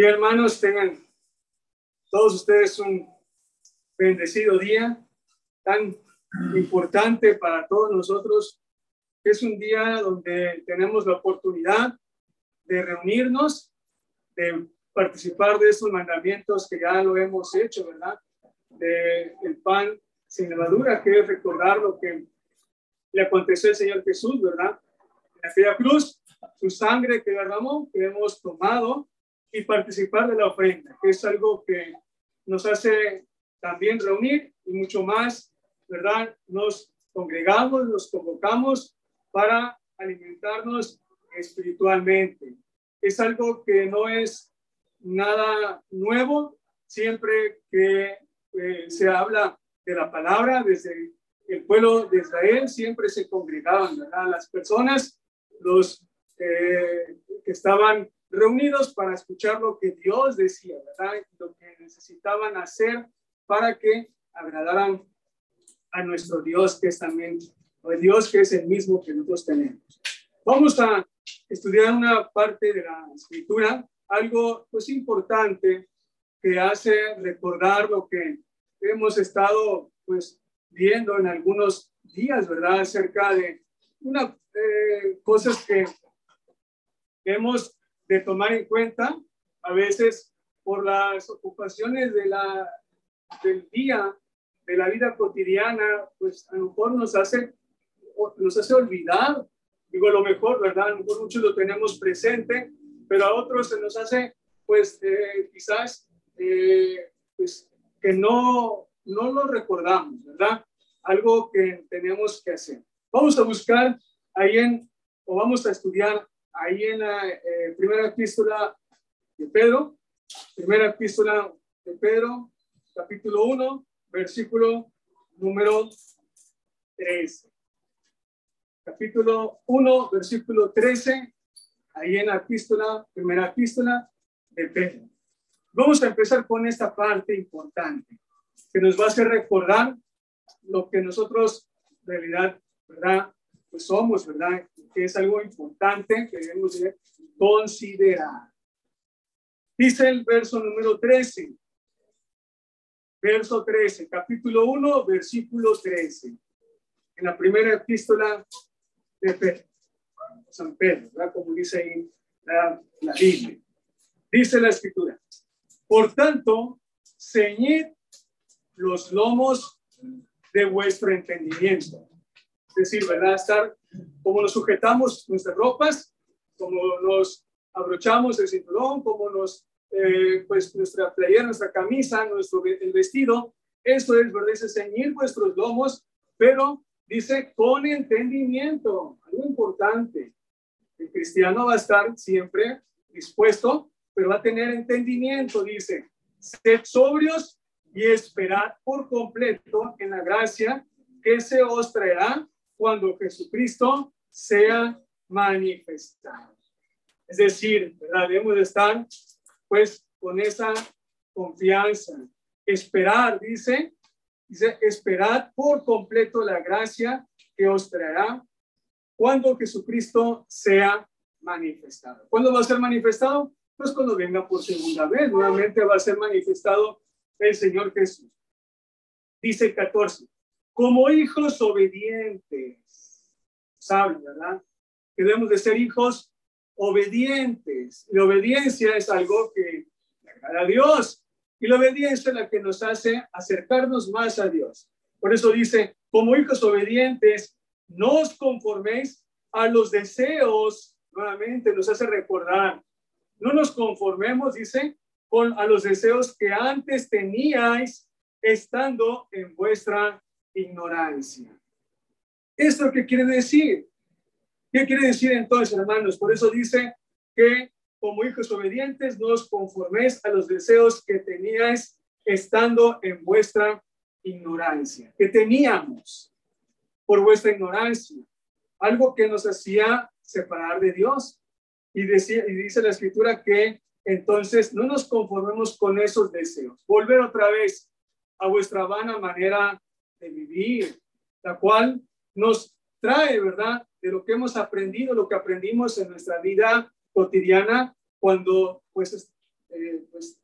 Bien, hermanos, tengan todos ustedes un bendecido día tan importante para todos nosotros. Es un día donde tenemos la oportunidad de reunirnos, de participar de estos mandamientos que ya lo hemos hecho, ¿verdad? De el pan sin levadura, que es recordar lo que le aconteció al Señor Jesús, ¿verdad? En aquella cruz, su sangre que derramó, que hemos tomado y participar de la ofrenda, que es algo que nos hace también reunir y mucho más, ¿verdad? Nos congregamos, nos convocamos para alimentarnos espiritualmente. Es algo que no es nada nuevo, siempre que eh, se habla de la palabra, desde el pueblo de Israel siempre se congregaban, ¿verdad? Las personas, los eh, que estaban reunidos para escuchar lo que Dios decía, ¿verdad? Lo que necesitaban hacer para que agradaran a nuestro Dios, que es también, el Dios que es el mismo que nosotros tenemos. Vamos a estudiar una parte de la escritura, algo pues importante que hace recordar lo que hemos estado pues viendo en algunos días, ¿verdad? Acerca de una eh, cosas que hemos de tomar en cuenta, a veces por las ocupaciones de la, del día, de la vida cotidiana, pues a lo mejor nos hace, nos hace olvidar, digo lo mejor, ¿verdad? A lo mejor muchos lo tenemos presente, pero a otros se nos hace, pues eh, quizás, eh, pues que no, no lo recordamos, ¿verdad? Algo que tenemos que hacer. Vamos a buscar ahí en, o vamos a estudiar ahí en la eh, primera epístola de Pedro, primera epístola de Pedro, capítulo 1, versículo número 13. Capítulo 1, versículo 13, ahí en la epístola, primera epístola de Pedro. Vamos a empezar con esta parte importante que nos va a hacer recordar lo que nosotros en realidad, ¿verdad? Pues somos, ¿verdad? que es algo importante que debemos considerar. Dice el verso número 13. Verso 13, capítulo 1, versículo 13. En la primera epístola de San Pedro, ¿verdad? como dice ahí la, la Biblia. Dice la escritura. Por tanto, ceñid los lomos de vuestro entendimiento. Es decir, ¿verdad? Estar como nos sujetamos nuestras ropas, como nos abrochamos el cinturón, como nos, eh, pues nuestra playera, nuestra camisa, nuestro el vestido. Eso es, ¿verdad? Dice, ceñir vuestros lomos, pero dice con entendimiento, algo importante. El cristiano va a estar siempre dispuesto, pero va a tener entendimiento, dice, sed sobrios y esperad por completo en la gracia que se os traerá cuando Jesucristo sea manifestado. Es decir, debemos estar pues con esa confianza. Esperar, dice, dice, esperad por completo la gracia que os traerá cuando Jesucristo sea manifestado. ¿Cuándo va a ser manifestado? Pues cuando venga por segunda vez, nuevamente va a ser manifestado el Señor Jesús. Dice el 14, como hijos obedientes. Saben, ¿verdad? Que debemos de ser hijos obedientes. La obediencia es algo que agrada a Dios. Y la obediencia es la que nos hace acercarnos más a Dios. Por eso dice, como hijos obedientes, no os conforméis a los deseos, nuevamente nos hace recordar, no nos conformemos, dice, con a los deseos que antes teníais estando en vuestra ignorancia. ¿Esto qué quiere decir? ¿Qué quiere decir entonces, hermanos? Por eso dice que como hijos obedientes no os conforméis a los deseos que teníais estando en vuestra ignorancia, que teníamos por vuestra ignorancia, algo que nos hacía separar de Dios. Y, y dice la escritura que entonces no nos conformemos con esos deseos. Volver otra vez a vuestra vana manera de vivir, la cual nos trae, ¿verdad? De lo que hemos aprendido, lo que aprendimos en nuestra vida cotidiana cuando pues eh, pues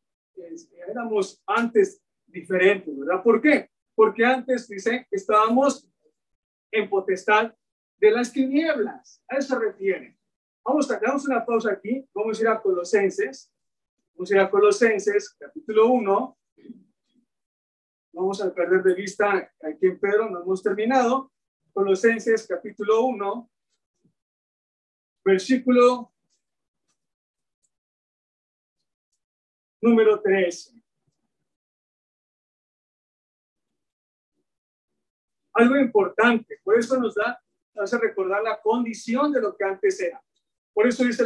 éramos antes diferentes, ¿verdad? ¿Por qué? Porque antes, dice, estábamos en potestad de las tinieblas. A eso se refiere. Vamos a damos una pausa aquí. Vamos a ir a Colosenses. Vamos a ir a Colosenses, capítulo 1. Vamos a perder de vista aquí en Pedro, no hemos terminado. Colosenses, capítulo 1, versículo número 13. Algo importante, por eso nos da, nos hace recordar la condición de lo que antes era. Por eso dice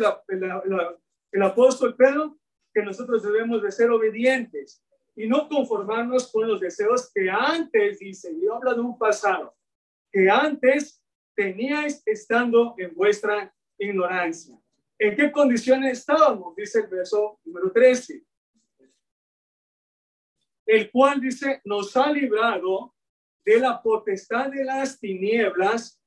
el apóstol Pedro que nosotros debemos de ser obedientes y no conformarnos con los deseos que antes, dice, yo habla de un pasado, que antes teníais estando en vuestra ignorancia. ¿En qué condiciones estábamos? Dice el verso número 13 el cual dice, nos ha librado de la potestad de las tinieblas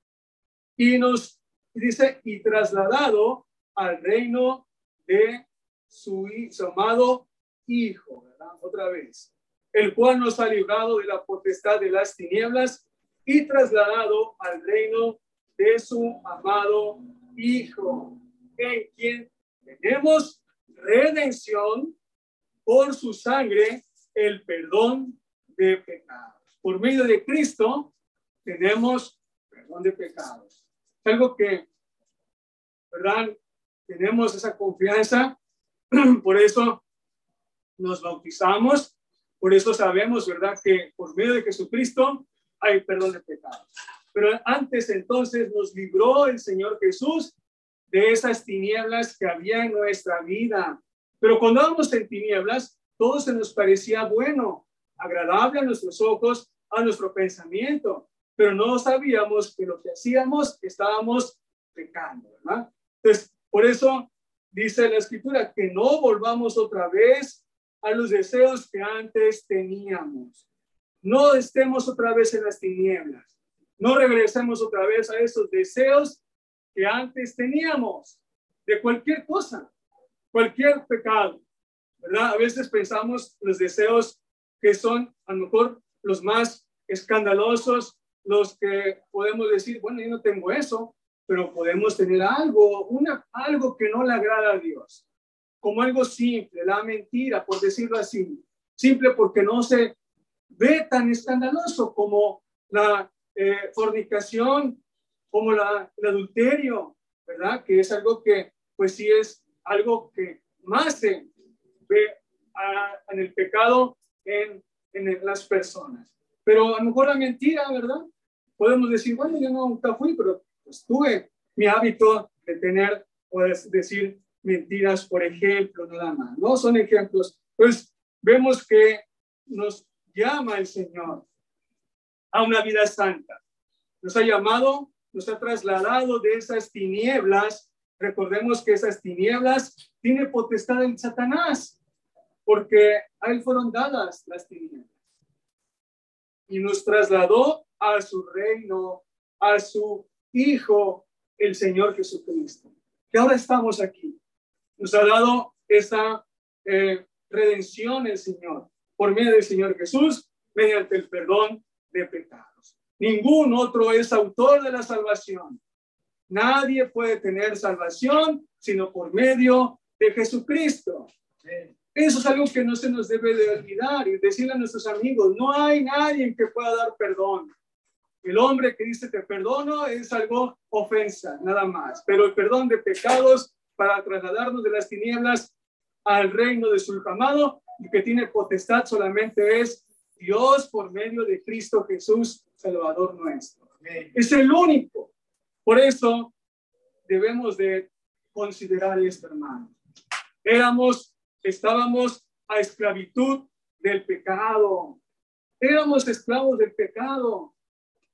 y nos dice, y trasladado al reino de su, amado Hijo. Otra vez, el cual nos ha librado de la potestad de las tinieblas y trasladado al reino de su amado Hijo, en quien tenemos redención por su sangre el perdón de pecados. Por medio de Cristo tenemos perdón de pecados. Algo que, ¿verdad? Tenemos esa confianza, por eso nos bautizamos, por eso sabemos, ¿verdad? Que por medio de Jesucristo hay perdón de pecados. Pero antes entonces nos libró el Señor Jesús de esas tinieblas que había en nuestra vida. Pero cuando vamos en tinieblas, todo se nos parecía bueno, agradable a nuestros ojos, a nuestro pensamiento, pero no sabíamos que lo que hacíamos estábamos pecando, ¿verdad? Entonces, por eso dice la escritura que no volvamos otra vez a los deseos que antes teníamos. No estemos otra vez en las tinieblas. No regresemos otra vez a esos deseos que antes teníamos de cualquier cosa, cualquier pecado. ¿verdad? A veces pensamos los deseos que son a lo mejor los más escandalosos, los que podemos decir, bueno, yo no tengo eso, pero podemos tener algo, una, algo que no le agrada a Dios, como algo simple, la mentira, por decirlo así, simple porque no se ve tan escandaloso como la eh, fornicación, como la, el adulterio, ¿verdad? Que es algo que, pues sí es algo que más se, ve en el pecado en, en las personas. Pero a lo mejor la mentira, ¿verdad? Podemos decir, bueno, yo nunca fui, pero pues tuve mi hábito de tener, puedes decir mentiras, por ejemplo, nada más. No son ejemplos. Pues vemos que nos llama el Señor a una vida santa. Nos ha llamado, nos ha trasladado de esas tinieblas. Recordemos que esas tinieblas tiene potestad en Satanás porque a él fueron dadas las tinieblas. Y nos trasladó a su reino, a su Hijo, el Señor Jesucristo. Que ahora estamos aquí. Nos ha dado esa eh, redención el Señor por medio del Señor Jesús, mediante el perdón de pecados. Ningún otro es autor de la salvación. Nadie puede tener salvación sino por medio de Jesucristo. Eso es algo que no se nos debe de olvidar y decirle a nuestros amigos, no hay nadie que pueda dar perdón. El hombre que dice te perdono es algo ofensa, nada más. Pero el perdón de pecados para trasladarnos de las tinieblas al reino de su amado y que tiene potestad solamente es Dios por medio de Cristo Jesús, Salvador nuestro. Es el único. Por eso debemos de considerar esto, hermano. Éramos estábamos a esclavitud del pecado. Éramos esclavos del pecado.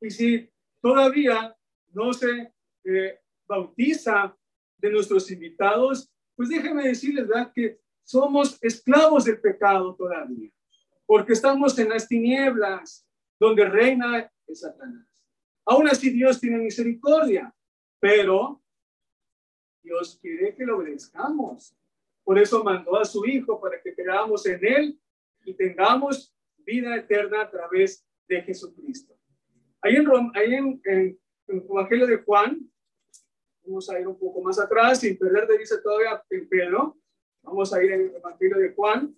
Y si todavía no se eh, bautiza de nuestros invitados, pues déjenme decirles ¿verdad? que somos esclavos del pecado todavía, porque estamos en las tinieblas donde reina el Satanás. Aún así Dios tiene misericordia, pero Dios quiere que lo obedezcamos Por eso mandó a su Hijo para que creamos en Él y tengamos vida eterna a través de Jesucristo. Ahí en, ahí en, en, el Evangelio de Juan, vamos a ir un poco más atrás, sin perder de vista todavía en Pedro. Vamos a ir en el Evangelio de Juan.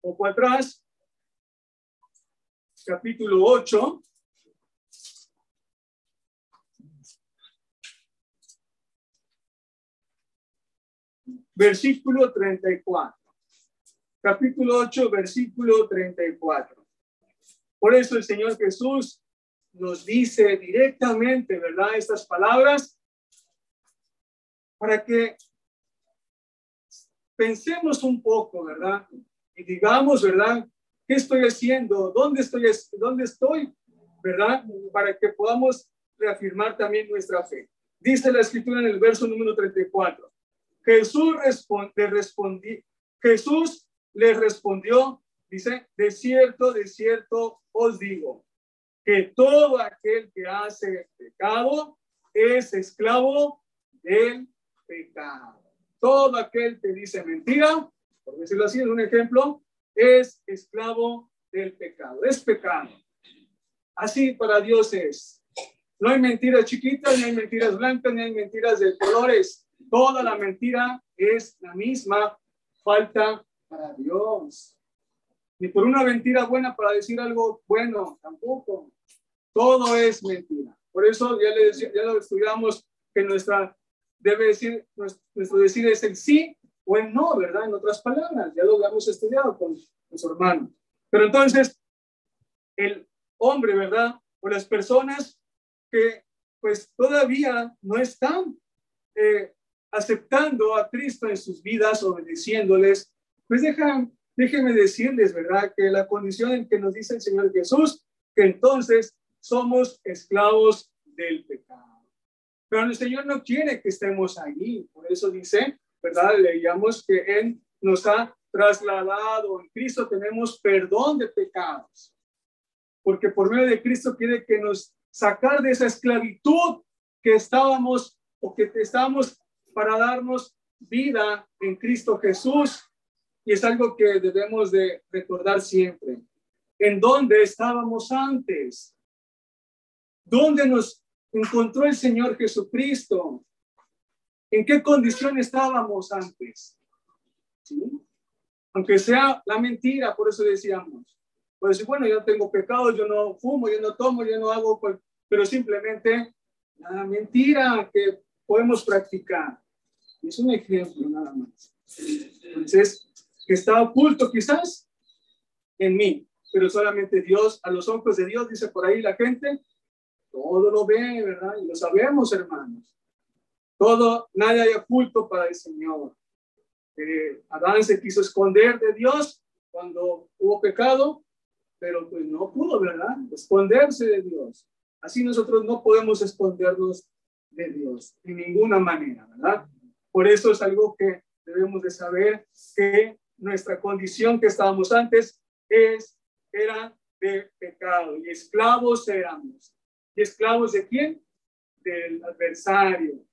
Un poco atrás, capítulo 8. Versículo 34. Capítulo 8, versículo 34. Por eso el Señor Jesús nos dice directamente, ¿verdad? Estas palabras para que pensemos un poco, ¿verdad? Y digamos, ¿verdad? ¿Qué estoy haciendo? ¿Dónde estoy? ¿Dónde estoy? ¿Verdad? Para que podamos reafirmar también nuestra fe. Dice la escritura en el verso número 34. Jesús le respondió, Jesús le respondió, dice, de cierto, de cierto os digo, que todo aquel que hace pecado es esclavo del pecado. Todo aquel que dice mentira, por decirlo así, es un ejemplo, es esclavo del pecado, es pecado. Así para Dios es. No hay mentiras chiquitas, ni hay mentiras blancas, ni hay mentiras de colores. Toda la mentira es la misma falta para Dios. Ni por una mentira buena para decir algo bueno, tampoco. Todo es mentira. Por eso ya, le ya lo estudiamos que nuestra debe decir, nuestro decir es el sí o el no, ¿verdad? En otras palabras, ya lo habíamos estudiado con nuestro hermano. Pero entonces, el hombre, ¿verdad? O las personas que pues todavía no están eh, aceptando a Cristo en sus vidas, obedeciéndoles, pues dejan, déjenme decirles, ¿verdad? Que la condición en que nos dice el Señor Jesús, que entonces somos esclavos del pecado. Pero el Señor no quiere que estemos allí. Por eso dice, ¿verdad? Leíamos que Él nos ha trasladado. En Cristo tenemos perdón de pecados. Porque por medio de Cristo quiere que nos sacar de esa esclavitud que estábamos o que estábamos para darnos vida en Cristo Jesús. Y es algo que debemos de recordar siempre. ¿En dónde estábamos antes? ¿Dónde nos encontró el Señor Jesucristo. ¿En qué condición estábamos antes? Aunque sea la mentira, por eso decíamos. Pues decir, bueno, yo tengo pecado, yo no fumo, yo no tomo, yo no hago, pero simplemente la mentira que podemos practicar. Es un ejemplo nada más. Entonces, que está oculto quizás en mí, pero solamente Dios, a los ojos de Dios, dice por ahí la gente, todo lo ve, ¿verdad? Y lo sabemos, hermanos. Todo, nada hay oculto para el Señor. Eh, Adán se quiso esconder de Dios cuando hubo pecado, pero pues no pudo, ¿verdad? Esconderse de Dios. Así nosotros no podemos escondernos de Dios de ninguna manera, ¿verdad? Por eso es algo que debemos de saber que nuestra condición que estábamos antes es era de pecado y esclavos éramos ¿Y esclavos de quién? Del adversario,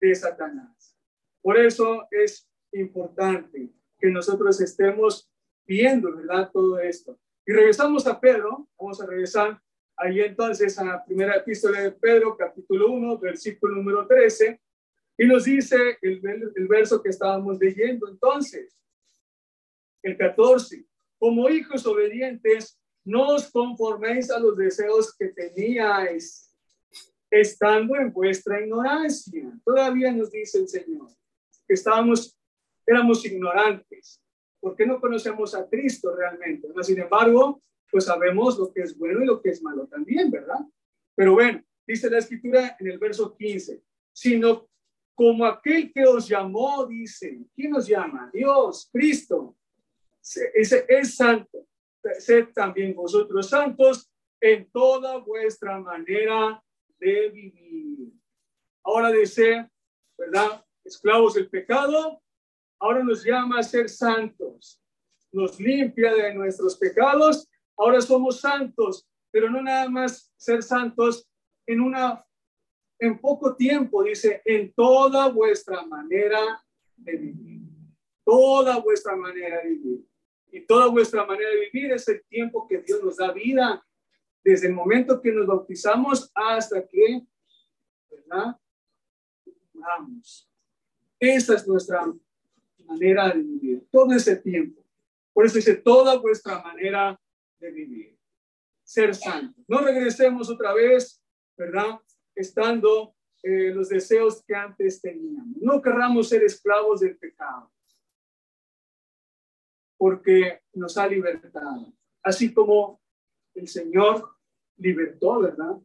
de Satanás. Por eso es importante que nosotros estemos viendo, ¿verdad? Todo esto. Y regresamos a Pedro, vamos a regresar ahí entonces a la primera epístola de Pedro, capítulo 1, versículo número 13, y nos dice el, el verso que estábamos leyendo entonces, el 14, como hijos obedientes, no os conforméis a los deseos que teníais estando en vuestra ignorancia. Todavía nos dice el Señor que estábamos, éramos ignorantes, porque no conocemos a Cristo realmente. Sin embargo, pues sabemos lo que es bueno y lo que es malo también, ¿verdad? Pero bueno, dice la escritura en el verso 15, sino como aquel que os llamó, dice, ¿quién nos llama? Dios, Cristo, es, santo sed también vosotros santos en toda vuestra manera de vivir. Ahora de ser, ¿verdad? Esclavos del pecado, ahora nos llama a ser santos. Nos limpia de nuestros pecados. Ahora somos santos, pero no nada más ser santos en una en poco tiempo, dice, en toda vuestra manera de vivir. Toda vuestra manera de vivir. Y toda vuestra manera de vivir es el tiempo que Dios nos da vida, desde el momento que nos bautizamos hasta que, ¿verdad? Vamos. Esa es nuestra manera de vivir, todo ese tiempo. Por eso dice, toda vuestra manera de vivir. Ser santo. No regresemos otra vez, ¿verdad? Estando eh, los deseos que antes teníamos. No querramos ser esclavos del pecado, porque nos ha libertado. Así como el Señor libertó, ¿verdad?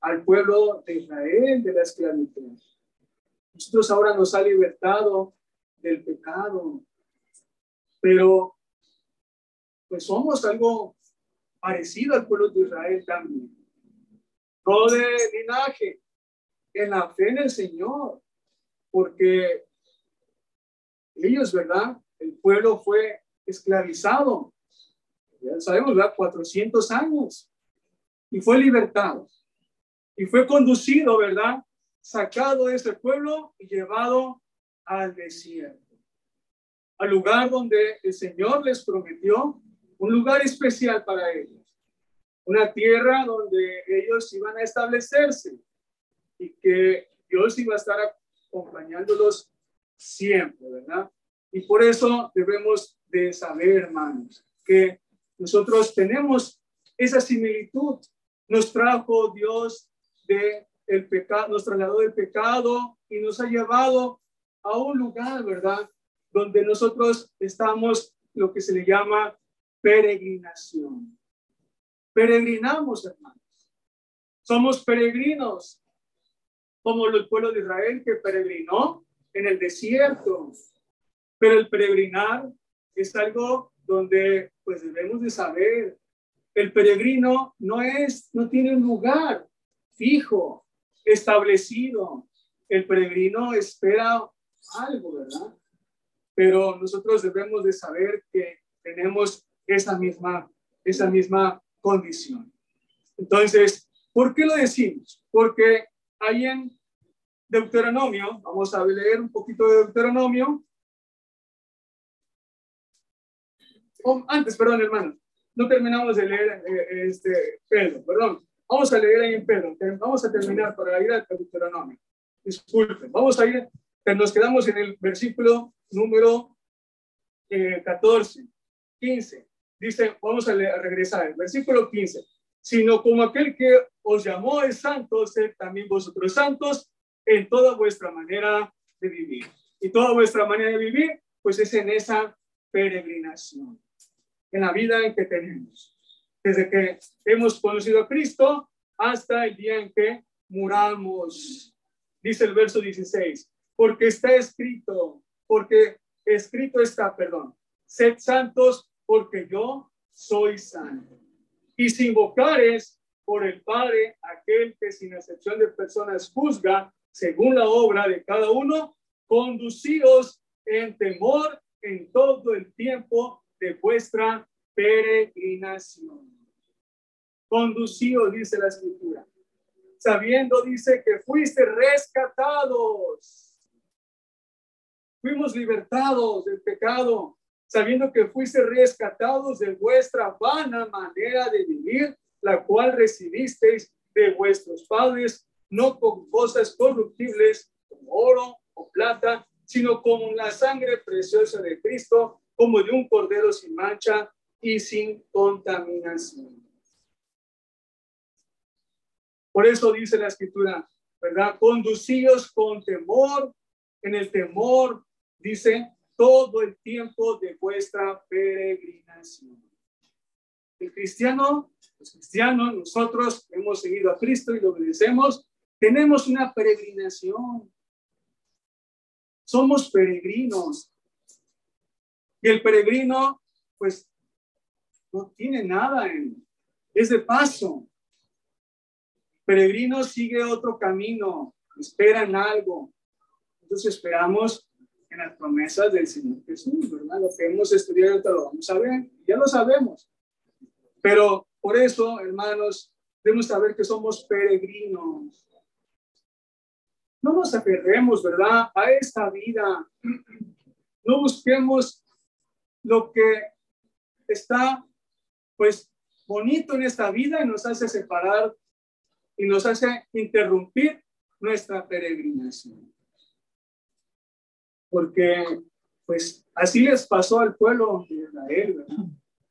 Al pueblo de Israel de la esclavitud. Nosotros ahora nos ha libertado del pecado, pero pues somos algo parecido al pueblo de Israel también. No de linaje, en la fe en el Señor, porque ellos, ¿verdad? El pueblo fue esclavizado, ya sabemos, ¿verdad? 400 años, y fue libertado, y fue conducido, ¿verdad? Sacado de ese pueblo y llevado al desierto, al lugar donde el Señor les prometió un lugar especial para ellos, una tierra donde ellos iban a establecerse y que Dios iba a estar acompañándolos siempre, ¿verdad? Y por eso debemos de saber, hermanos, que nosotros tenemos esa similitud. Nos trajo Dios de el pecado, nos trasladó del pecado y nos ha llevado a un lugar, ¿verdad? Donde nosotros estamos lo que se le llama peregrinación. Peregrinamos, hermanos. Somos peregrinos, como el pueblo de Israel que peregrinó en el desierto. Pero el peregrinar es algo donde pues debemos de saber, el peregrino no es, no tiene un lugar fijo, establecido. El peregrino espera algo, ¿verdad? Pero nosotros debemos de saber que tenemos esa misma, esa misma condición. Entonces, ¿por qué lo decimos? Porque ahí en Deuteronomio, vamos a leer un poquito de Deuteronomio. Oh, antes, perdón, hermano, no terminamos de leer eh, este Pedro, perdón. Vamos a leer ahí en Pedro, vamos a terminar para ir al Deuteronomio. Disculpen, vamos a ir nos quedamos en el versículo número 14, eh, 15. Dice, vamos a, regresar, el versículo 15. Sino como aquel que os llamó es santo, sed también vosotros santos en toda vuestra manera de vivir. Y toda vuestra manera de vivir, pues es en esa peregrinación, en la vida en que tenemos. Desde que hemos conocido a Cristo hasta el día en que muramos. Dice el verso 16 porque está escrito, porque escrito está, perdón, sed santos porque yo soy santo. Y si invocares por el Padre, aquel que sin excepción de personas juzga según la obra de cada uno, conducíos en temor en todo el tiempo de vuestra peregrinación. Conducíos, dice la escritura, sabiendo, dice, que fuiste rescatados Fuimos libertados del pecado, sabiendo que fuiste rescatados de vuestra vana manera de vivir, la cual recibisteis de vuestros padres, no con cosas corruptibles como oro o plata, sino con la sangre preciosa de Cristo, como de un cordero sin mancha y sin contaminación. Por eso dice la escritura, ¿verdad? Conducíos con temor, en el temor Dice, todo el tiempo de vuestra peregrinación. El cristiano, los cristianos, nosotros hemos seguido a Cristo y lo obedecemos, tenemos una peregrinación. Somos peregrinos. Y el peregrino, pues, no tiene nada en, es de paso. peregrino sigue otro camino, esperan algo. Entonces esperamos en las promesas del Señor Jesús, ¿verdad? Lo que hemos estudiado lo vamos a ver, ya lo sabemos. Pero por eso, hermanos, debemos saber que somos peregrinos. no nos aferremos, ¿verdad?, a esta vida. No busquemos lo que está, pues, bonito en esta vida y nos hace separar y nos hace interrumpir nuestra peregrinación. Porque, pues, así les pasó al pueblo de Israel, ¿verdad?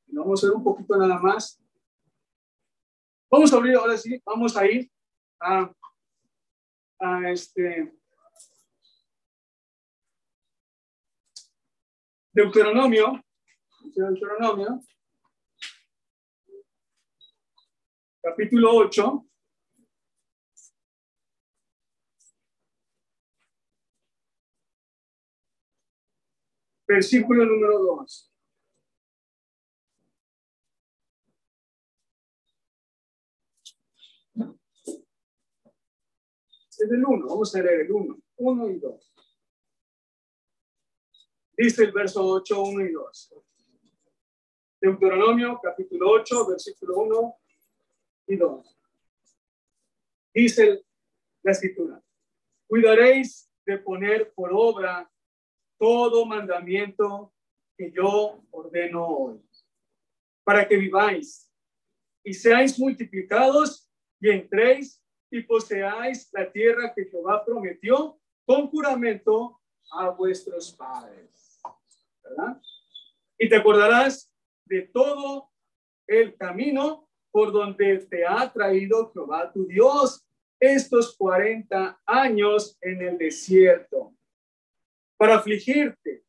vamos a ver un poquito nada más. Vamos a abrir, ahora sí, vamos a ir a, a este Deuteronomio, Deuteronomio, capítulo 8. Versículo número 2. es el 1, vamos a leer el 1, 1 y 2. Dice el verso 8, 1 y 2. Deuteronomio capítulo 8, versículo 1 y 2. Dice la escritura, cuidaréis de poner por obra todo mandamiento que yo ordeno hoy, para que viváis y seáis multiplicados y entréis y poseáis la tierra que Jehová prometió con juramento a vuestros padres. Y te acordarás de todo el camino por donde te ha traído Jehová tu Dios estos 40 años en el desierto, para afligirte,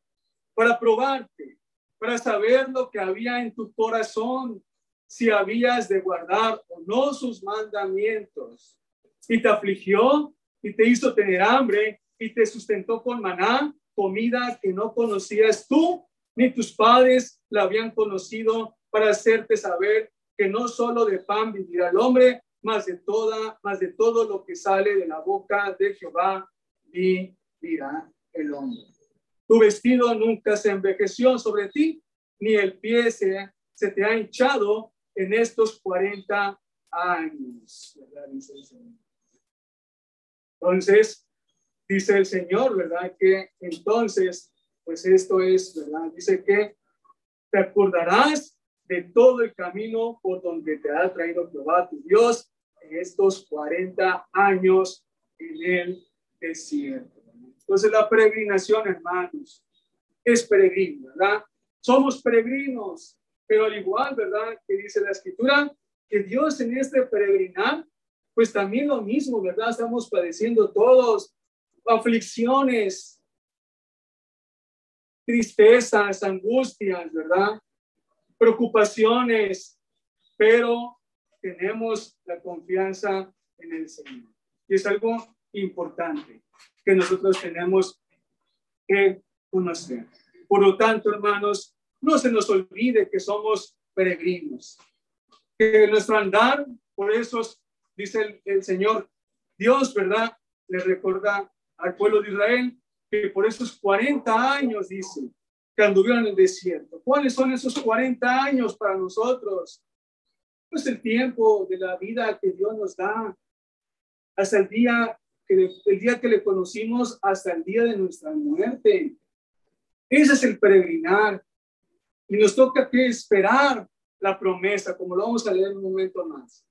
para probarte, para saber lo que había en tu corazón, si habías de guardar o no sus mandamientos. Y te afligió y te hizo tener hambre y te sustentó con maná, comida que no conocías tú ni tus padres la habían conocido para hacerte saber que no solo de pan vivirá el hombre, más de toda, más de todo lo que sale de la boca de Jehová vivirá el hombre. Tu vestido nunca se envejeció sobre ti, ni el pie se, se te ha hinchado en estos 40 años. Entonces, dice el Señor, ¿verdad? Que entonces, pues esto es, ¿verdad? Dice que te acordarás de todo el camino por donde te ha traído Jehová tu Dios en estos 40 años en el desierto. Entonces la peregrinación, hermanos, es peregrino, ¿verdad? Somos peregrinos, pero al igual, ¿verdad? Que dice la escritura, que Dios en este peregrinar pues también lo mismo, ¿verdad? Estamos padeciendo todos aflicciones, tristezas, angustias, ¿verdad? Preocupaciones, pero tenemos la confianza en el Señor. Y es algo importante que nosotros tenemos que conocer. Por lo tanto, hermanos, no se nos olvide que somos peregrinos, que nuestro andar por esos dice el, Señor, Dios, ¿verdad? Le recuerda al pueblo de Israel que por esos 40 años, dice, que anduvieron en el desierto. ¿Cuáles son esos 40 años para nosotros? Pues el tiempo de la vida que Dios nos da, hasta el día que, el día que le conocimos, hasta el día de nuestra muerte. Ese es el peregrinar. Y nos toca que esperar la promesa, como lo vamos a leer un momento más.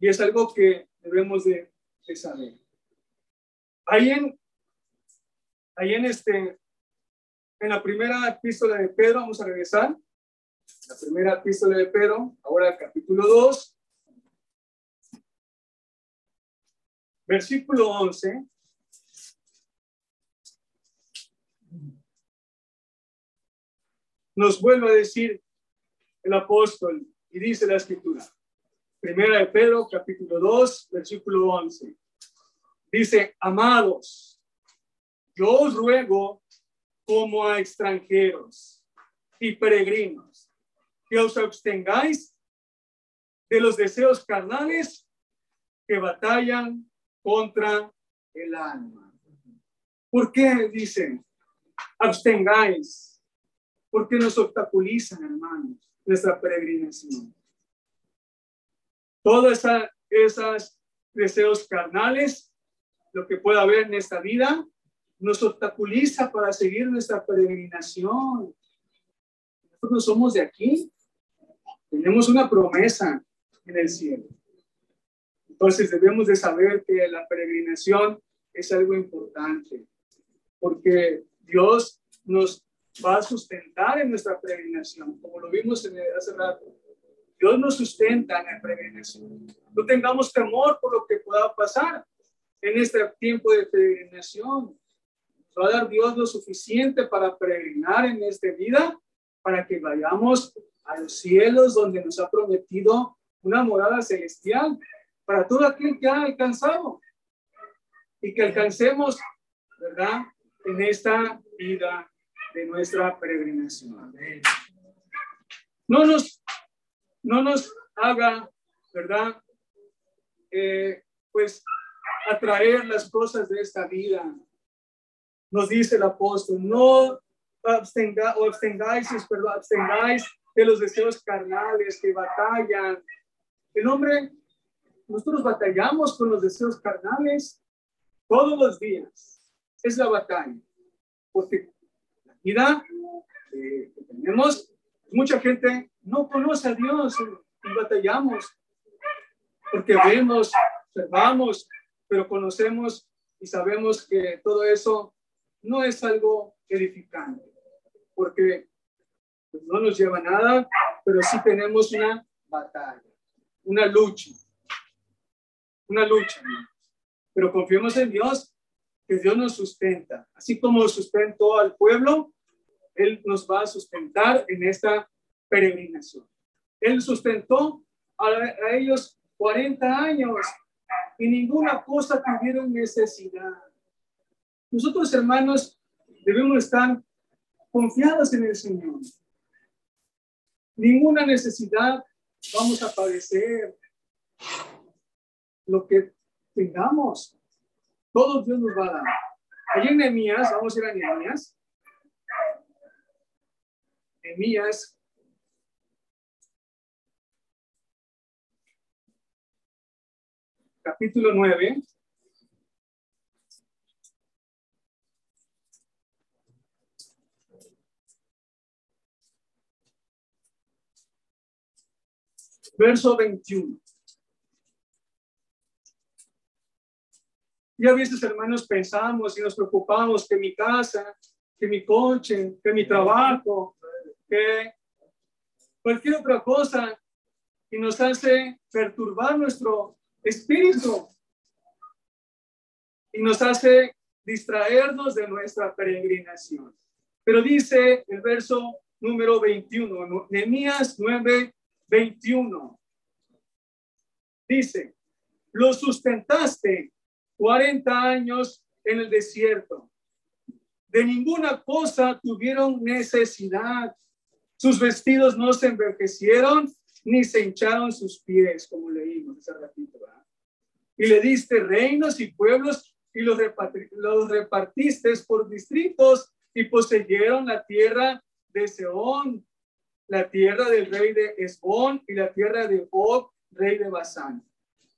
Y es algo que debemos de, saber. Ahí en, ahí en, este, en la primera epístola de Pedro, vamos a regresar. La primera epístola de Pedro, ahora capítulo 2, versículo 11. Nos vuelve a decir el apóstol y dice la escritura. Primera de Pedro, capítulo 2, versículo 11. Dice, amados, yo os ruego como a extranjeros y peregrinos que os abstengáis de los deseos carnales que batallan contra el alma. ¿Por qué dicen abstengáis? Porque nos obstaculizan, hermanos, nuestra peregrinación. Todos esos deseos carnales lo que pueda haber en esta vida nos obstaculiza para seguir nuestra peregrinación. Nosotros no somos de aquí. Tenemos una promesa en el cielo. Entonces debemos de saber que la peregrinación es algo importante, porque Dios nos va a sustentar en nuestra peregrinación, como lo vimos en hace rato. Dios nos sustenta en la peregrinación. No tengamos temor por lo que pueda pasar en este tiempo de peregrinación. Va a dar Dios lo suficiente para peregrinar en esta vida, para que vayamos a los cielos donde nos ha prometido una morada celestial para todo aquel que ha alcanzado y que alcancemos, ¿verdad? En esta vida de nuestra peregrinación. No nos, no nos haga, ¿verdad? Eh, pues atraer las cosas de esta vida. Nos dice el apóstol, no abstenga, o abstengáis, perdón, abstengáis de los deseos carnales que batallan. El hombre, nosotros batallamos con los deseos carnales todos los días. Es la batalla. Porque la vida que tenemos, mucha gente no conoce a Dios y batallamos. Porque vemos, observamos, pero conocemos y sabemos que todo eso no es algo edificante. Porque no nos lleva a nada, pero sí tenemos una batalla, una lucha, una lucha. Pero confiemos en Dios, que Dios nos sustenta. Así como sustentó al pueblo, Él nos va a sustentar en esta peregrinación. Él sustentó a ellos 40 años y ninguna cosa tuvieron necesidad. Nosotros, hermanos, debemos estar confiados en el Señor ninguna necesidad vamos a padecer. Lo que tengamos, todo Dios nos va a dar. Allí en Nehemías, vamos a ir a Nehemías. Nehemías. Capítulo 9. verso 21. Y a veces, hermanos, pensamos y nos preocupamos que mi casa, que mi coche, que mi trabajo, que cualquier otra cosa y nos hace perturbar nuestro espíritu y nos hace distraernos de nuestra peregrinación. Pero dice el verso número 21, Nehemías 9, 21. Dice, lo sustentaste 40 años en el desierto. De ninguna cosa tuvieron necesidad. Sus vestidos no se envejecieron ni se hincharon sus pies, como leímos ese ratito. Y le diste reinos y pueblos y los, los repartiste por distritos y poseyeron la tierra de Seón la tierra del rey de Esbón y la tierra de Og, rey de Basán.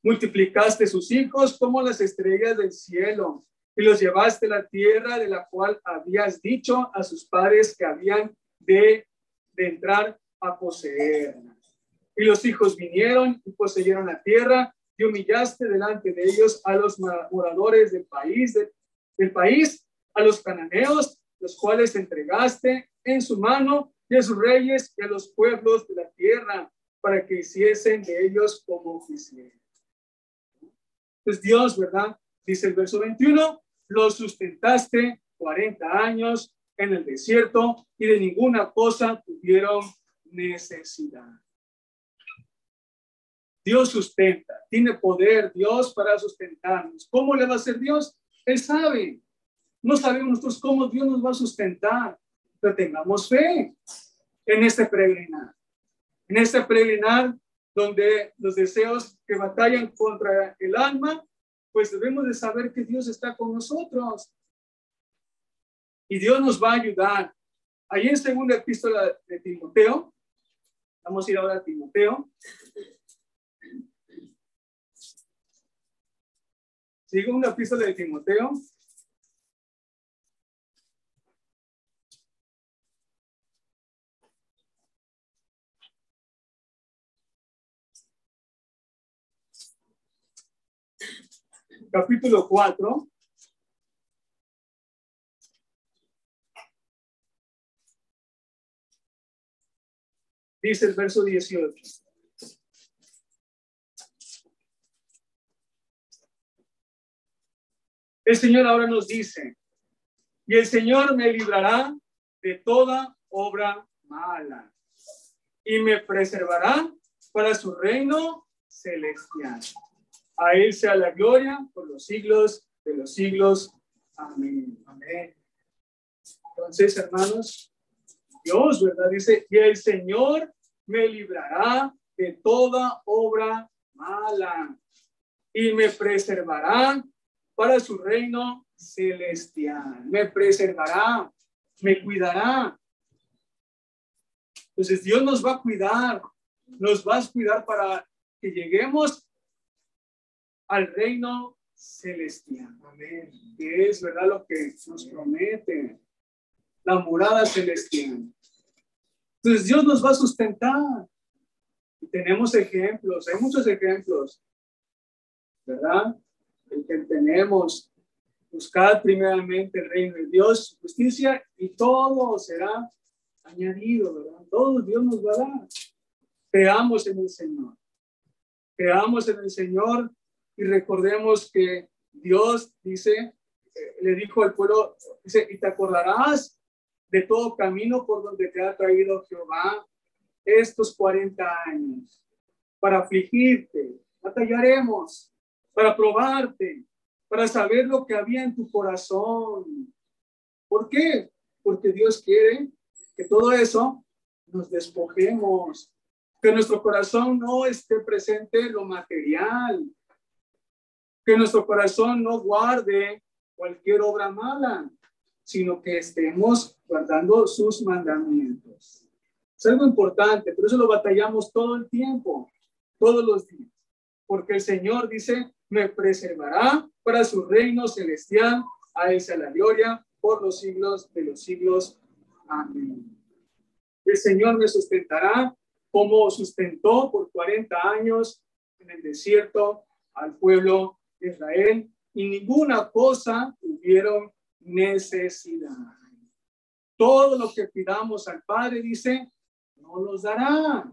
Multiplicaste sus hijos como las estrellas del cielo y los llevaste a la tierra de la cual habías dicho a sus padres que habían de, de entrar a poseer. Y los hijos vinieron y poseyeron la tierra y humillaste delante de ellos a los moradores del país, del país, a los cananeos, los cuales entregaste en su mano y a sus reyes y a los pueblos de la tierra para que hiciesen de ellos como quisieran. Pues Dios, ¿verdad? Dice el verso 21, los sustentaste 40 años en el desierto y de ninguna cosa tuvieron necesidad. Dios sustenta, tiene poder Dios para sustentarnos. ¿Cómo le va a hacer Dios? Él sabe. No sabemos nosotros cómo Dios nos va a sustentar pero tengamos fe en este peregrinar. En este peregrinar donde los deseos que batallan contra el alma, pues debemos de saber que Dios está con nosotros. Y Dios nos va a ayudar. Ahí en segunda epístola de Timoteo, vamos a ir ahora a Timoteo. Segunda epístola de Timoteo. Capítulo 4. Dice el verso 18. El Señor ahora nos dice, y el Señor me librará de toda obra mala y me preservará para su reino celestial. A Él sea la gloria por los siglos de los siglos. Amén. Entonces, hermanos, Dios, ¿verdad? Dice, y el Señor me librará de toda obra mala y me preservará para su reino celestial. Me preservará, me cuidará. Entonces Dios nos va a cuidar, nos va a cuidar para que lleguemos al reino celestial. Amén. Que es verdad lo que nos promete. La morada celestial. Entonces Dios nos va a sustentar. Tenemos ejemplos, hay muchos ejemplos, ¿verdad? Que tenemos. Buscad primeramente el reino de Dios, justicia, y todo será añadido, ¿verdad? Todo Dios nos va a dar. Creamos en el Señor. Creamos en el Señor y recordemos que Dios dice, eh, le dijo al pueblo, dice, y te acordarás de todo camino por donde te ha traído Jehová estos 40 años para afligirte. Batallaremos, para probarte, para saber lo que había en tu corazón. ¿Por qué? Porque Dios quiere que todo eso nos despojemos, que nuestro corazón no esté presente lo material, que nuestro corazón no guarde cualquier obra mala, sino que estemos guardando sus mandamientos. Es algo importante, por eso lo batallamos todo el tiempo, todos los días, porque el Señor dice, me preservará para su reino celestial. A él la gloria por los siglos de los siglos. Amén. El Señor me sustentará como sustentó por 40 años en el desierto al pueblo de Israel y ninguna cosa tuvieron necesidad. Todo lo que pidamos al Padre, dice, no nos dará.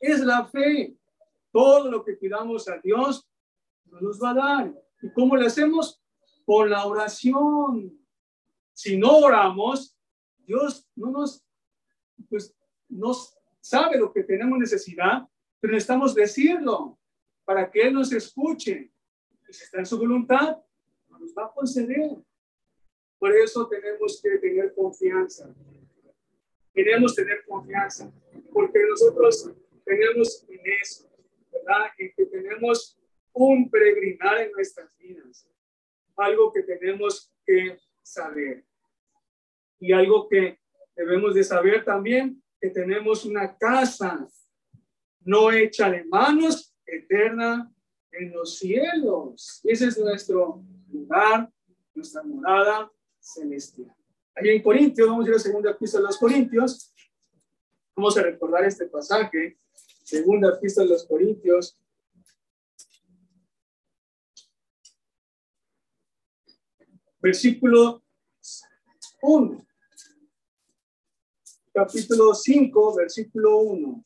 Es la fe. Todo lo que pidamos a Dios, nos va a dar. ¿Y cómo le hacemos? Con la oración. Si no oramos, Dios no nos, pues, nos sabe lo que tenemos necesidad, pero necesitamos decirlo para que Él nos escuche. Y si está en su voluntad, nos va a conceder. Por eso tenemos que tener confianza. Queremos tener confianza, porque nosotros tenemos en eso, ¿verdad? En que tenemos un peregrinar en nuestras vidas. Algo que tenemos que saber. Y algo que debemos de saber también, que tenemos una casa no hecha de manos, eterna en los cielos. Ese es nuestro lugar, nuestra morada celestial. Ahí en Corintios, vamos a ir a segunda pista de los Corintios. Vamos a recordar este pasaje, segunda pista de los Corintios, versículo 1. Capítulo 5, versículo 1.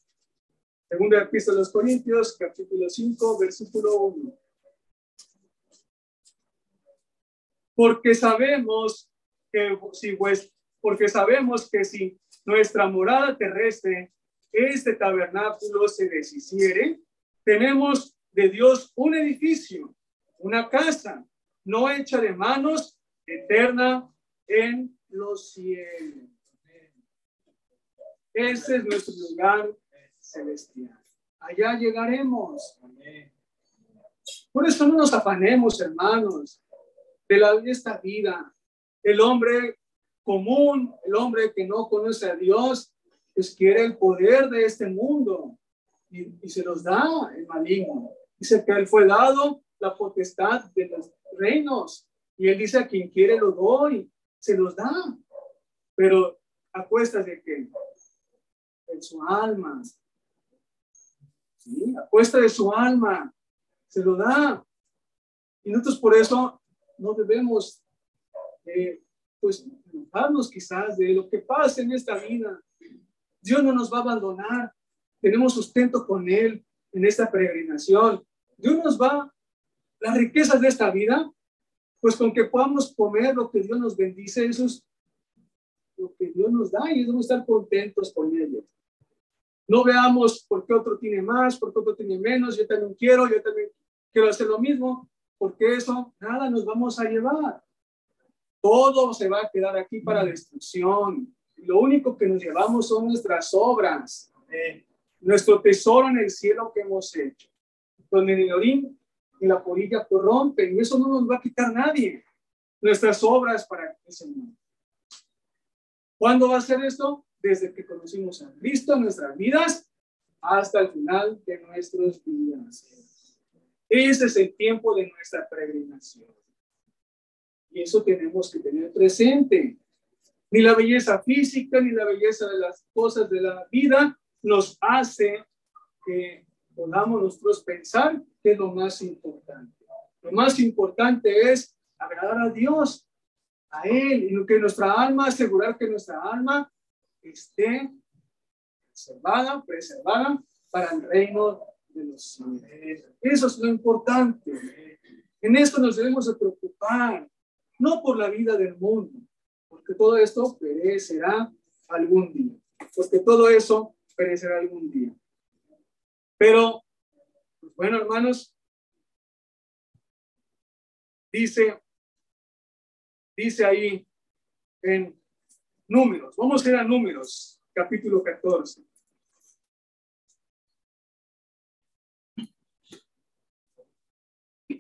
Segunda epístola de los Corintios, capítulo 5, versículo 1. Porque sabemos que si porque sabemos que si nuestra morada terrestre, este tabernáculo se deshiciere, tenemos de Dios un edificio, una casa, no hecha de manos, eterna en los cielos. Ese es nuestro lugar celestial. Allá llegaremos. Por eso no nos afanemos, hermanos, de, la, esta vida. El hombre común, el hombre que no conoce a Dios, pues quiere el poder de este mundo y, y se los da el maligno. Dice que él fue dado la potestad de los reinos. Y él dice, a quien quiere lo doy, se los da. Pero a cuestas de que en su alma, ¿sí? a cuesta de su alma, se lo da. Y nosotros por eso no debemos, eh, pues, enojarnos quizás de lo que pase en esta vida. Dios no nos va a abandonar. Tenemos sustento con Él en esta peregrinación. Dios nos va, las riquezas de esta vida, pues con que podamos comer lo que Dios nos bendice, eso es lo que Dios nos da y debemos estar contentos con ello. No veamos por qué otro tiene más, por qué otro tiene menos, yo también quiero, yo también quiero hacer lo mismo, porque eso nada nos vamos a llevar. Todo se va a quedar aquí para destrucción. Lo único que nos llevamos son nuestras obras, nuestro tesoro en el cielo que hemos hecho, donde el orín y la polilla corrompen, y eso no nos va a quitar nadie. Nuestras obras para el Señor. ¿Cuándo va a ser esto? Desde que conocimos a Cristo en nuestras vidas hasta el final de nuestros días. Ese es el tiempo de nuestra peregrinación. Y eso tenemos que tener presente. Ni la belleza física, ni la belleza de las cosas de la vida nos hace que podamos nosotros pensar que es lo más importante. Lo más importante es agradar a Dios, a Él, y lo que nuestra alma, asegurar que nuestra alma esté preservada, preservada para el reino de los cielos. Eso es lo importante. En esto nos debemos de preocupar, no por la vida del mundo, porque todo esto perecerá algún día, porque todo eso perecerá algún día. Pero, bueno, hermanos, dice, dice ahí en números, vamos a ir a números, capítulo 14.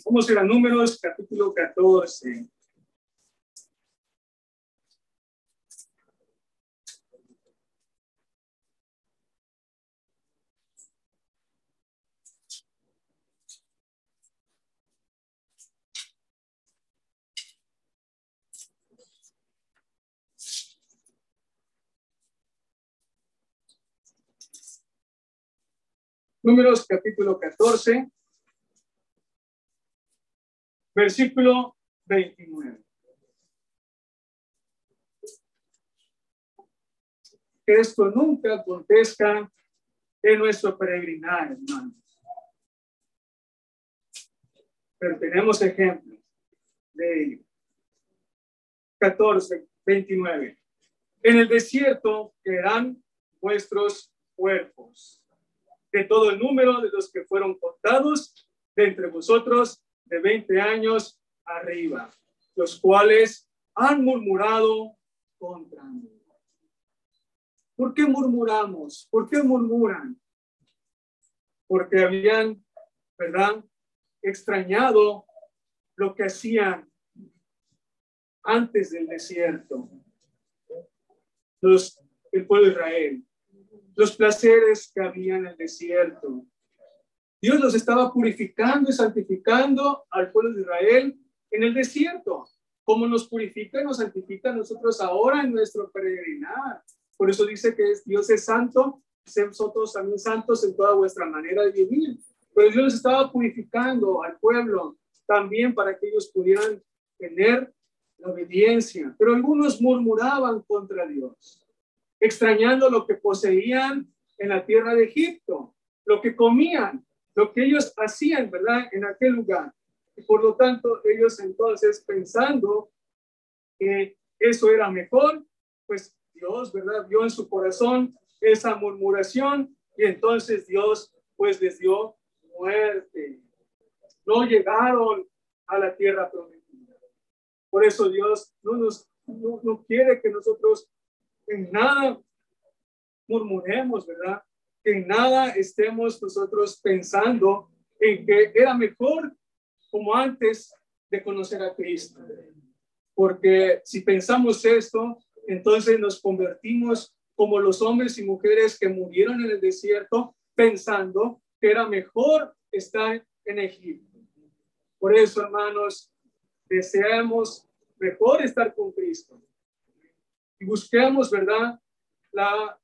Vamos a ir a números, capítulo 14. Números capítulo 14, versículo 29. Que esto nunca acontezca en nuestro peregrinar, hermanos. Pero tenemos ejemplos de ello. 14, 29. En el desierto quedarán vuestros cuerpos de todo el número de los que fueron contados de entre vosotros de 20 años arriba, los cuales han murmurado contra mí. ¿Por qué murmuramos? ¿Por qué murmuran? Porque habían, ¿verdad? Extrañado lo que hacían antes del desierto. Los, el pueblo de Israel los placeres que había en el desierto. Dios los estaba purificando y santificando al pueblo de Israel en el desierto, como nos purifica y nos santifica a nosotros ahora en nuestro peregrinar. Por eso dice que Dios es santo, sean nosotros también santos en toda vuestra manera de vivir. Pero Dios los estaba purificando al pueblo también para que ellos pudieran tener la obediencia. Pero algunos murmuraban contra Dios extrañando lo que poseían en la tierra de Egipto, lo que comían, lo que ellos hacían, ¿verdad? En aquel lugar. Y por lo tanto, ellos entonces pensando que eso era mejor, pues Dios, ¿verdad? Vio en su corazón esa murmuración y entonces Dios pues les dio muerte. No llegaron a la tierra prometida. Por eso Dios no nos no, no quiere que nosotros en nada murmuremos, ¿verdad? En nada estemos nosotros pensando en que era mejor como antes de conocer a Cristo. Porque si pensamos esto, entonces nos convertimos como los hombres y mujeres que murieron en el desierto pensando que era mejor estar en Egipto. Por eso, hermanos, deseamos mejor estar con Cristo. Y busquemos, ¿verdad? La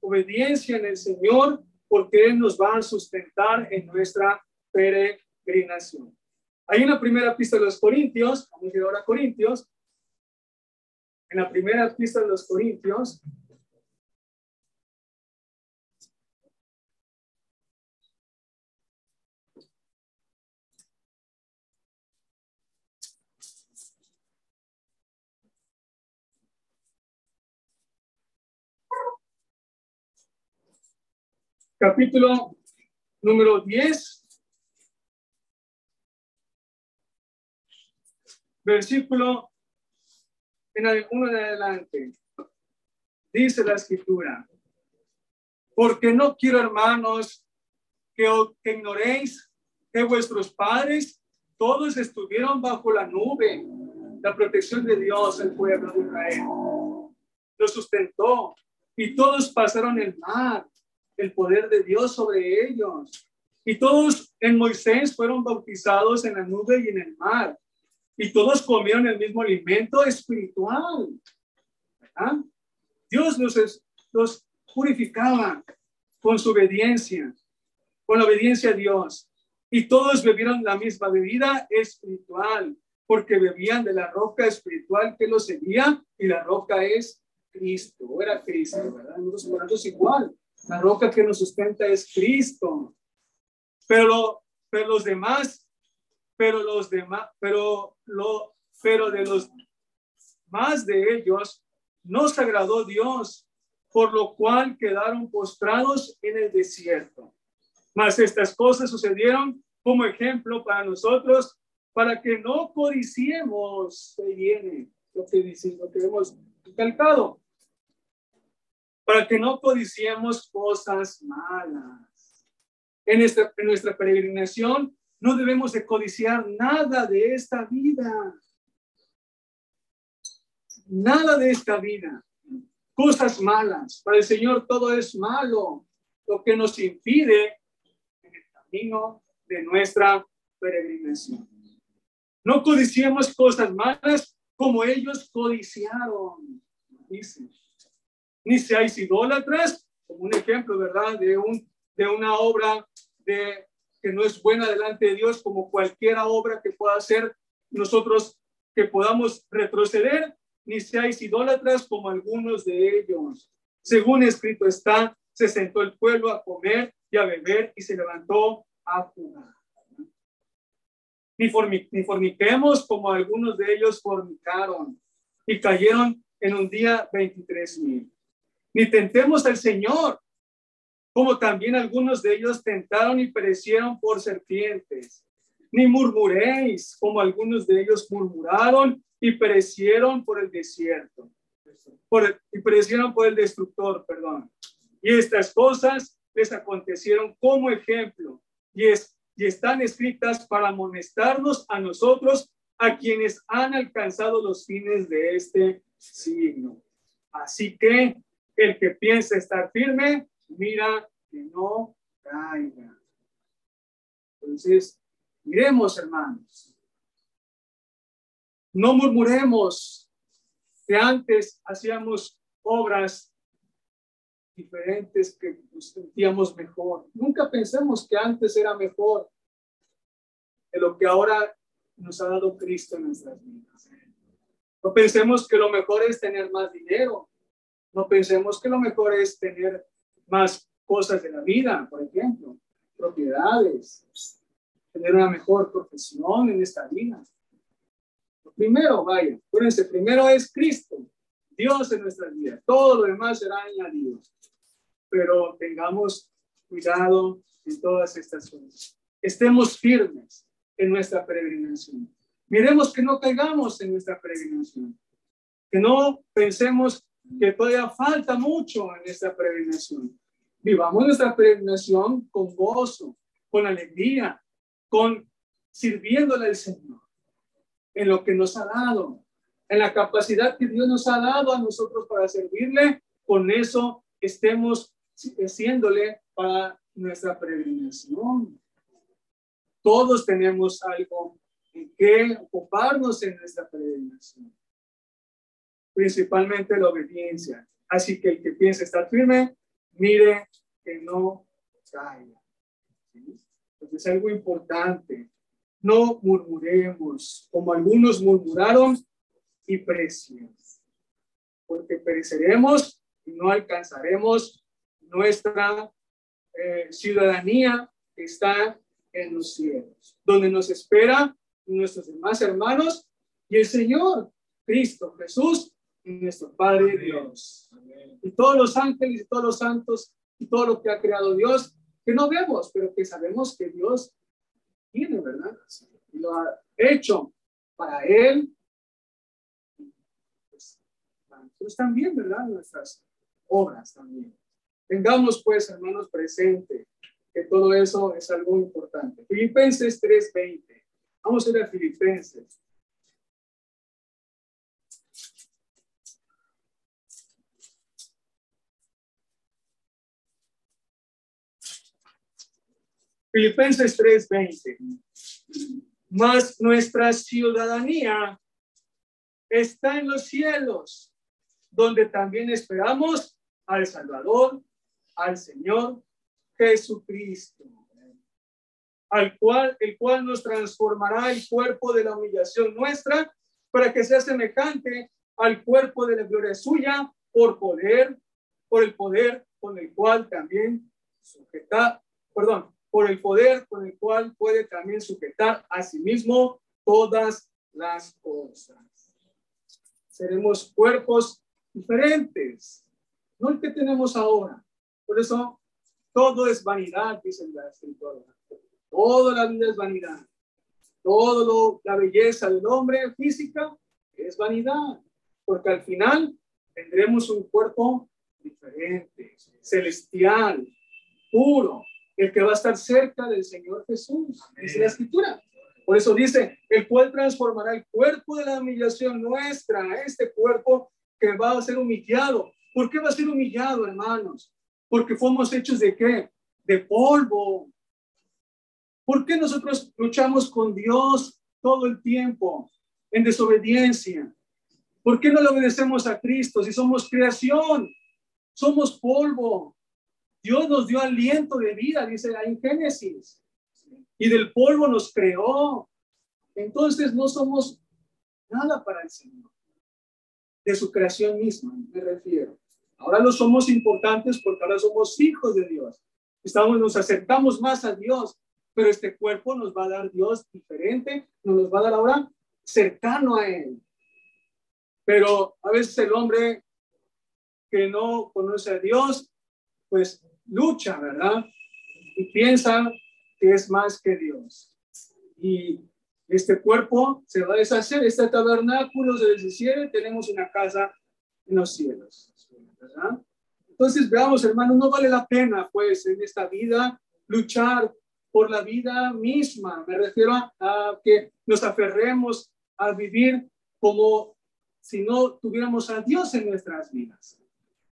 obediencia en el Señor, porque Él nos va a sustentar en nuestra peregrinación. Hay una primera pista de los Corintios, vamos a ir ahora a Corintios. En la primera pista de los Corintios, capítulo número 10, versículo en uno en adelante. Dice la escritura, porque no quiero, hermanos, que, que ignoréis que vuestros padres todos estuvieron bajo la nube, la protección de Dios, el pueblo de Israel. Lo sustentó y todos pasaron el mar el poder de Dios sobre ellos. Y todos en Moisés fueron bautizados en la nube y en el mar. Y todos comieron el mismo alimento espiritual. Dios los, los purificaba con su obediencia, con la obediencia a Dios. Y todos bebieron la misma bebida espiritual, porque bebían de la roca espiritual que los seguía, y la roca es Cristo, era Cristo, ¿verdad? Nosotros igual. La roca que nos sustenta es Cristo. Pero, pero los demás, pero los demás, pero lo, pero de los más de ellos no se agradó Dios, por lo cual quedaron postrados en el desierto. Mas estas cosas sucedieron como ejemplo para nosotros, para que no codiciemos, se viene lo que dice, lo que hemos calcado, para que no codiciemos cosas malas. En en nuestra peregrinación no debemos de codiciar nada de esta vida. Nada de esta vida. Cosas malas. Para el Señor todo es malo. Lo que nos impide en el camino de nuestra peregrinación. No codiciemos cosas malas como ellos codiciaron. Dice ni seáis idólatras, como un ejemplo, ¿verdad? De, un, de una obra de, que no es buena delante de Dios, como cualquier obra que pueda hacer nosotros que podamos retroceder, ni seáis idólatras como algunos de ellos. Según escrito está, se sentó el pueblo a comer y a beber y se levantó a jugar. Ni, ni forniquemos como algunos de ellos fornicaron y cayeron en un día 23 mil ni tentemos al Señor, como también algunos de ellos tentaron y perecieron por serpientes. Ni murmuréis, como algunos de ellos murmuraron y perecieron por el desierto. Por y perecieron por el destructor, perdón. Y estas cosas les acontecieron como ejemplo y, es, y están escritas para amonestarnos a nosotros, a quienes han alcanzado los fines de este signo. Así que el que piensa estar firme, mira que no caiga. Entonces, miremos, hermanos. No murmuremos que antes hacíamos obras diferentes que nos sentíamos mejor. Nunca pensemos que antes era mejor de lo que ahora nos ha dado Cristo en nuestras vidas. No pensemos que lo mejor es tener más dinero, no pensemos que lo mejor es tener más cosas de la vida, por ejemplo, propiedades, tener una mejor profesión en esta vida. Lo primero, vaya, acuérdense, primero es Cristo, Dios en nuestra vida. Todo lo demás será añadido. Pero tengamos cuidado en todas estas cosas. Estemos firmes en nuestra peregrinación. Miremos que no caigamos en nuestra peregrinación. Que no pensemos que todavía falta mucho en esta peregrinación. Vivamos nuestra peregrinación con gozo, con alegría, con sirviéndole al Señor en lo que nos ha dado, en la capacidad que Dios nos ha dado a nosotros para servirle, con eso estemos haciéndole para nuestra peregrinación. Todos tenemos algo en qué ocuparnos en nuestra peregrinación. Principalmente la obediencia. Así que el que piense estar firme, mire que no caiga. Entonces es algo importante. No murmuremos como algunos murmuraron y perecimos. Porque pereceremos y no alcanzaremos nuestra eh, ciudadanía que está en los cielos, donde nos espera nuestros demás hermanos y el Señor, Cristo Jesús, nuestro Padre Dios. Y todos los ángeles y todos los santos y todo lo que ha creado Dios, que no vemos, pero que sabemos que Dios tiene, ¿verdad? Y lo ha hecho para Él. Pues, también, ¿verdad? Nuestras obras también. Tengamos, pues, hermanos, presente que todo eso es algo importante. Filipenses 3:20. Vamos a ir a Filipenses. Filipenses 3:20. Mas nuestra ciudadanía está en los cielos, donde también esperamos al Salvador, al Señor Jesucristo, al cual, el cual nos transformará el cuerpo de la humillación nuestra para que sea semejante al cuerpo de la gloria suya por poder, por el poder con el cual también sujeta, perdón, por el poder con el cual puede también sujetar a sí mismo todas las cosas. Seremos cuerpos diferentes, no el que tenemos ahora. Por eso todo es vanidad, dice la escritura. Toda la vida es vanidad. Todo la belleza del hombre física es vanidad, porque al final tendremos un cuerpo diferente, celestial, puro, el que va a estar cerca del Señor Jesús. Es la escritura. Por eso dice, el cual transformará el cuerpo de la humillación nuestra, este cuerpo que va a ser humillado. ¿Por qué va a ser humillado, hermanos? Porque fuimos hechos de qué? De polvo. ¿Por qué nosotros luchamos con Dios todo el tiempo en desobediencia? ¿Por qué no le obedecemos a Cristo si somos creación? Somos polvo. Dios nos dio aliento de vida, dice ahí en Génesis. Y del polvo nos creó. Entonces no somos nada para el Señor. De su creación misma, me refiero. Ahora no somos importantes porque ahora somos hijos de Dios. Estamos, nos acercamos más a Dios, pero este cuerpo nos va a dar Dios diferente, nos va a dar ahora cercano a Él. Pero a veces el hombre que no conoce a Dios, pues lucha, ¿verdad? Y piensa que es más que Dios. Y este cuerpo se va a deshacer, este tabernáculo se deshiciere, tenemos una casa en los cielos. ¿verdad? Entonces, veamos, hermanos, no vale la pena, pues, en esta vida luchar por la vida misma. Me refiero a, que nos aferremos a vivir como si no tuviéramos a Dios en nuestras vidas.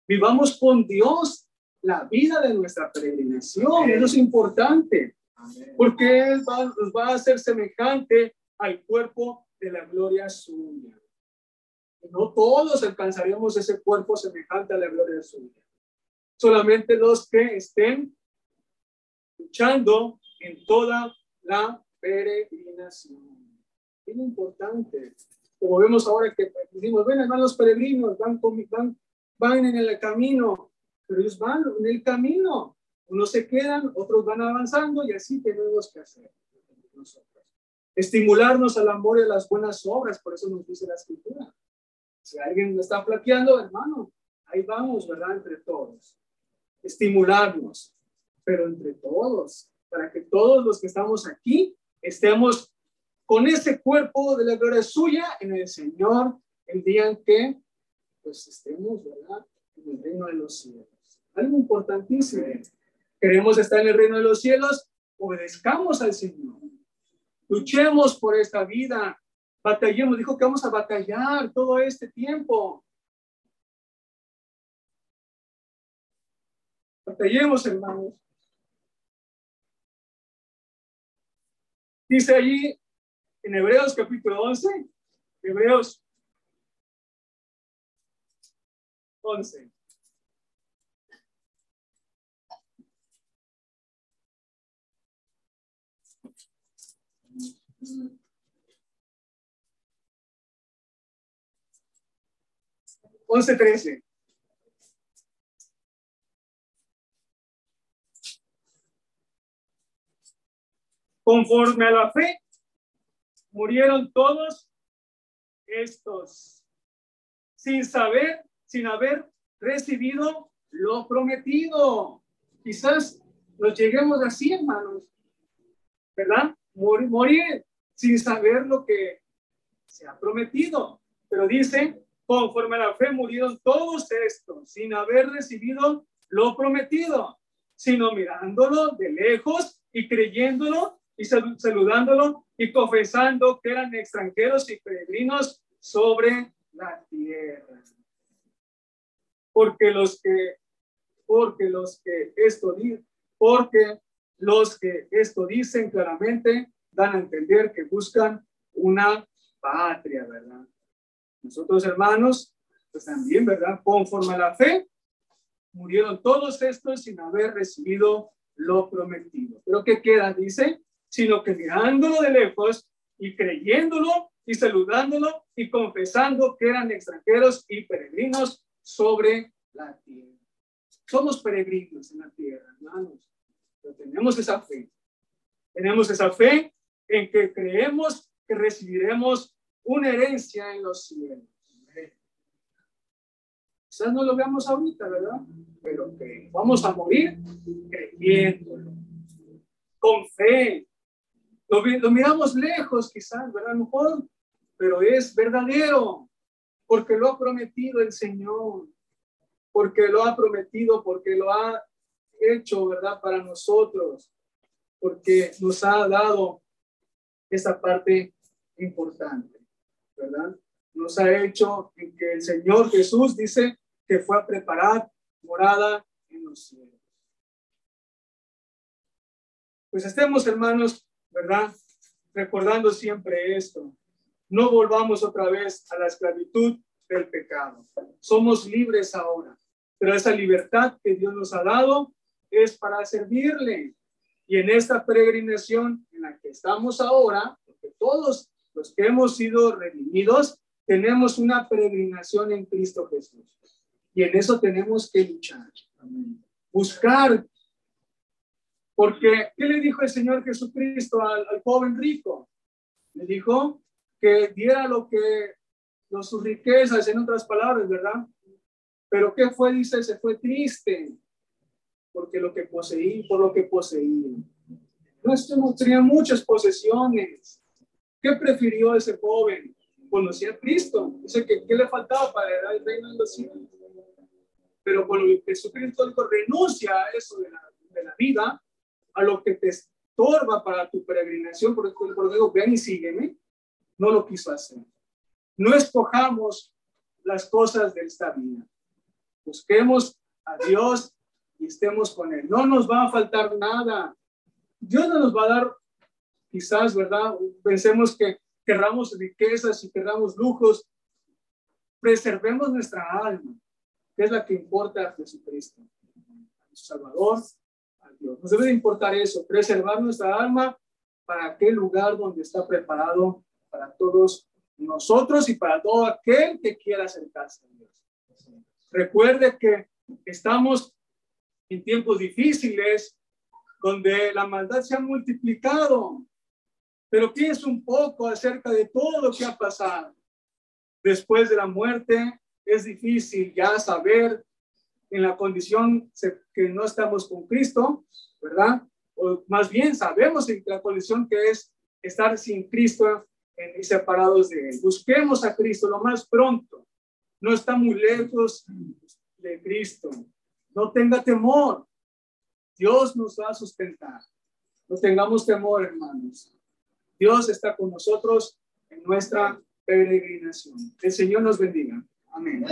Vivamos con Dios la vida de nuestra peregrinación. Eso es importante, porque Él nos va a hacer semejante al cuerpo de la gloria suya. No todos alcanzaremos ese cuerpo semejante a la gloria suya. Solamente los que estén luchando en toda la peregrinación. Es importante. Como vemos ahora que decimos, ven hermanos peregrinos, van, van, van en el camino, pero ellos van en el camino. Unos se quedan, otros van avanzando y así tenemos que hacer nosotros. Estimularnos al amor y a las buenas obras, por eso nos dice la escritura. Si alguien está flaqueando, hermano, ahí vamos, ¿verdad? Entre todos. Estimularnos, pero entre todos, para que todos los que estamos aquí estemos con ese cuerpo de la gloria suya en el Señor el día en que pues estemos, ¿verdad? En el reino de los cielos. Algo importantísimo. Queremos estar en el reino de los cielos, obedezcamos al Señor. Luchemos por esta vida Batallemos, dijo que vamos a batallar todo este tiempo. Batallemos, hermanos. Dice allí en Hebreos capítulo 11, Hebreos 11. Once trece. Conforme a la fe, murieron todos estos, sin saber, sin haber recibido lo prometido. Quizás nos lleguemos así, hermanos, ¿verdad? Morir, morir sin saber lo que se ha prometido. Pero dice, conforme a la fe murieron todos estos, sin haber recibido lo prometido, sino mirándolo de lejos y creyéndolo y saludándolo y confesando que eran extranjeros y peregrinos sobre la tierra. Porque los que, porque los que esto porque los que esto dicen claramente dan a entender que buscan una patria, ¿verdad? Nosotros hermanos, pues también, ¿verdad? Conforme a la fe, murieron todos estos sin haber recibido lo prometido. Pero ¿qué queda? Dice, sino que mirándolo de lejos y creyéndolo y saludándolo y confesando que eran extranjeros y peregrinos sobre la tierra. Somos peregrinos en la tierra, hermanos, pero tenemos esa fe. Tenemos esa fe en que creemos que recibiremos una herencia en los cielos. Quizás no lo veamos ahorita, ¿verdad? Pero que vamos a morir creyéndolo, con fe, lo, miramos lejos quizás, ¿verdad? mejor, pero es verdadero, porque lo ha prometido el Señor, porque lo ha prometido, porque lo ha hecho, ¿verdad? Para nosotros, porque nos ha dado esa parte importante, ¿verdad? Nos ha hecho que el Señor Jesús dice que fue a preparar morada en los cielos. Pues estemos, hermanos, ¿verdad? Recordando siempre esto. No volvamos otra vez a la esclavitud del pecado. Somos libres ahora, pero esa libertad que Dios nos ha dado es para servirle. Y en esta peregrinación la que estamos ahora, porque todos los que hemos sido redimidos, tenemos una peregrinación en Cristo Jesús. Y en eso tenemos que luchar. Buscar porque, ¿qué le dijo el Señor Jesucristo al, joven rico? Le dijo que diera lo que, sus riquezas, en otras palabras, ¿verdad? Pero ¿qué fue? Dice, se fue triste, porque lo que poseí, por lo que poseía. No tenía muchas posesiones. ¿Qué prefirió ese joven? Conocía a Cristo. Dice que ¿qué le faltaba para heredar el reino de los cielos? Pero cuando Jesucristo dijo, renuncia a eso de la, de la vida, a lo que te estorba para tu peregrinación, por digo, ven y sígueme, no lo quiso hacer. No escojamos las cosas de esta vida. Busquemos a Dios y estemos con Él. No nos va a faltar nada. Dios no nos va a dar, quizás, ¿verdad? Pensemos que querramos riquezas y querramos lujos. Preservemos nuestra alma, que es la que importa a Jesucristo, a Salvador, nos debe de importar eso, preservar nuestra alma para aquel lugar donde está preparado para todos nosotros y para todo aquel que quiera acercarse a Dios. Recuerde que estamos en tiempos difíciles donde la maldad se ha multiplicado, pero piensa un poco acerca de todo lo que ha pasado. Después de la muerte es difícil ya saber en la condición que no estamos con Cristo, ¿verdad? O más bien sabemos en la condición que es estar sin Cristo y separados de Él. Busquemos a Cristo lo más pronto. No está muy lejos de Cristo. No tenga temor. Dios nos va a sustentar. No tengamos temor, hermanos. Dios está con nosotros en nuestra peregrinación. El Señor nos bendiga. Amén.